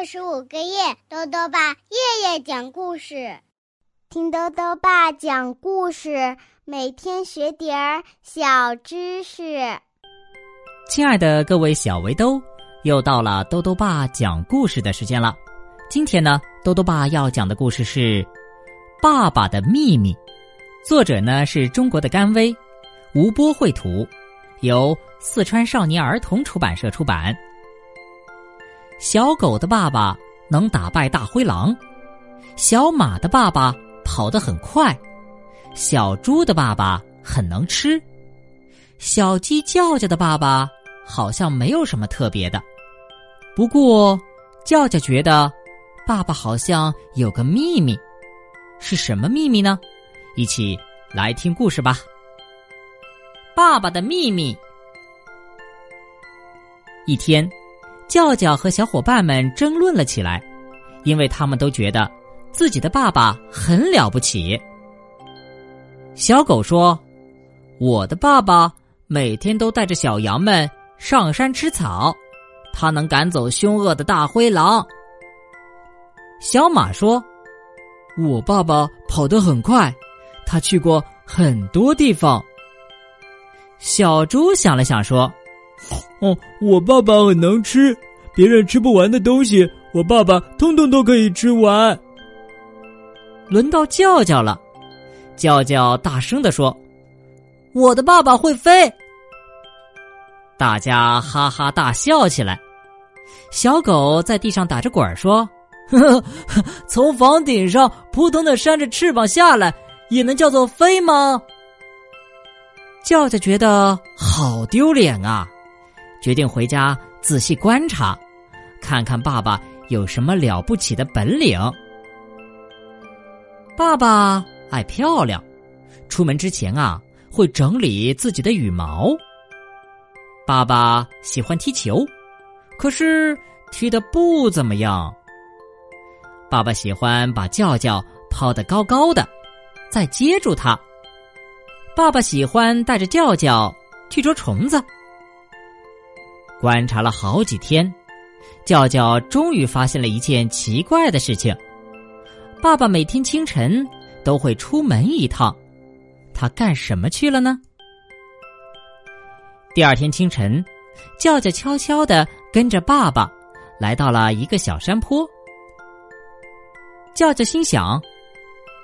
二十五个月，豆豆爸夜夜讲故事，听豆豆爸讲故事，每天学点儿小知识。亲爱的各位小围兜，又到了豆豆爸讲故事的时间了。今天呢，豆豆爸要讲的故事是《爸爸的秘密》，作者呢是中国的甘薇，吴波绘图，由四川少年儿童出版社出版。小狗的爸爸能打败大灰狼，小马的爸爸跑得很快，小猪的爸爸很能吃，小鸡叫叫的爸爸好像没有什么特别的。不过，叫叫觉得爸爸好像有个秘密，是什么秘密呢？一起来听故事吧。爸爸的秘密。一天。叫叫和小伙伴们争论了起来，因为他们都觉得自己的爸爸很了不起。小狗说：“我的爸爸每天都带着小羊们上山吃草，他能赶走凶恶的大灰狼。”小马说：“我爸爸跑得很快，他去过很多地方。”小猪想了想说。哦，我爸爸很能吃，别人吃不完的东西，我爸爸通通都可以吃完。轮到叫叫了，叫叫大声的说：“我的爸爸会飞。”大家哈哈大笑起来。小狗在地上打着滚儿说：“呵呵，从房顶上扑腾的扇着翅膀下来，也能叫做飞吗？”叫叫觉得好丢脸啊。决定回家仔细观察，看看爸爸有什么了不起的本领。爸爸爱漂亮，出门之前啊会整理自己的羽毛。爸爸喜欢踢球，可是踢的不怎么样。爸爸喜欢把叫叫抛得高高的，再接住它。爸爸喜欢带着叫叫去捉虫子。观察了好几天，叫叫终于发现了一件奇怪的事情：爸爸每天清晨都会出门一趟，他干什么去了呢？第二天清晨，叫叫悄悄的跟着爸爸来到了一个小山坡。叫叫心想：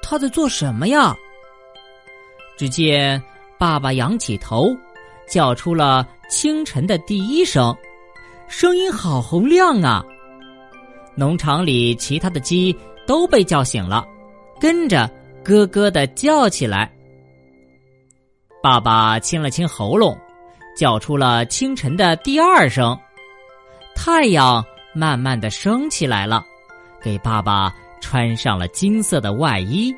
他在做什么呀？只见爸爸仰起头。叫出了清晨的第一声，声音好洪亮啊！农场里其他的鸡都被叫醒了，跟着咯咯的叫起来。爸爸清了清喉咙，叫出了清晨的第二声，太阳慢慢的升起来了，给爸爸穿上了金色的外衣。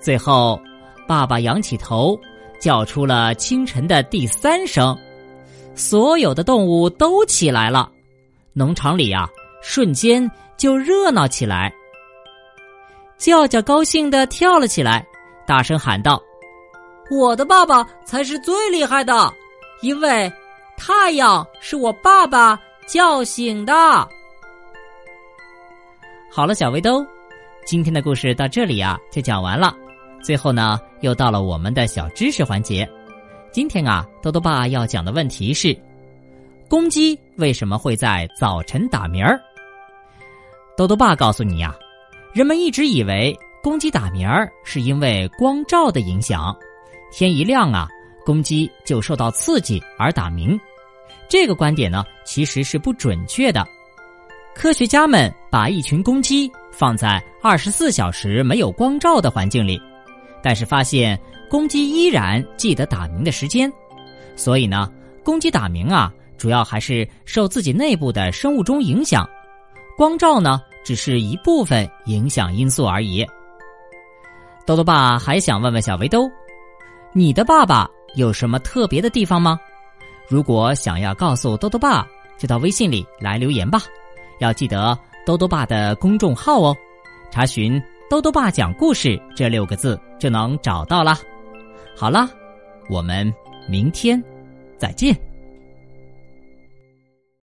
最后，爸爸仰起头。叫出了清晨的第三声，所有的动物都起来了，农场里啊，瞬间就热闹起来。叫叫高兴的跳了起来，大声喊道：“我的爸爸才是最厉害的，因为太阳是我爸爸叫醒的。”好了，小围兜，今天的故事到这里啊，就讲完了。最后呢，又到了我们的小知识环节。今天啊，豆豆爸要讲的问题是：公鸡为什么会在早晨打鸣儿？豆豆爸告诉你呀，人们一直以为公鸡打鸣儿是因为光照的影响，天一亮啊，公鸡就受到刺激而打鸣。这个观点呢，其实是不准确的。科学家们把一群公鸡放在二十四小时没有光照的环境里。但是发现公鸡依然记得打鸣的时间，所以呢，公鸡打鸣啊，主要还是受自己内部的生物钟影响，光照呢只是一部分影响因素而已。豆豆爸还想问问小围兜，你的爸爸有什么特别的地方吗？如果想要告诉豆豆爸，就到微信里来留言吧，要记得豆豆爸的公众号哦，查询。豆豆爸讲故事这六个字就能找到了。好了，我们明天再见。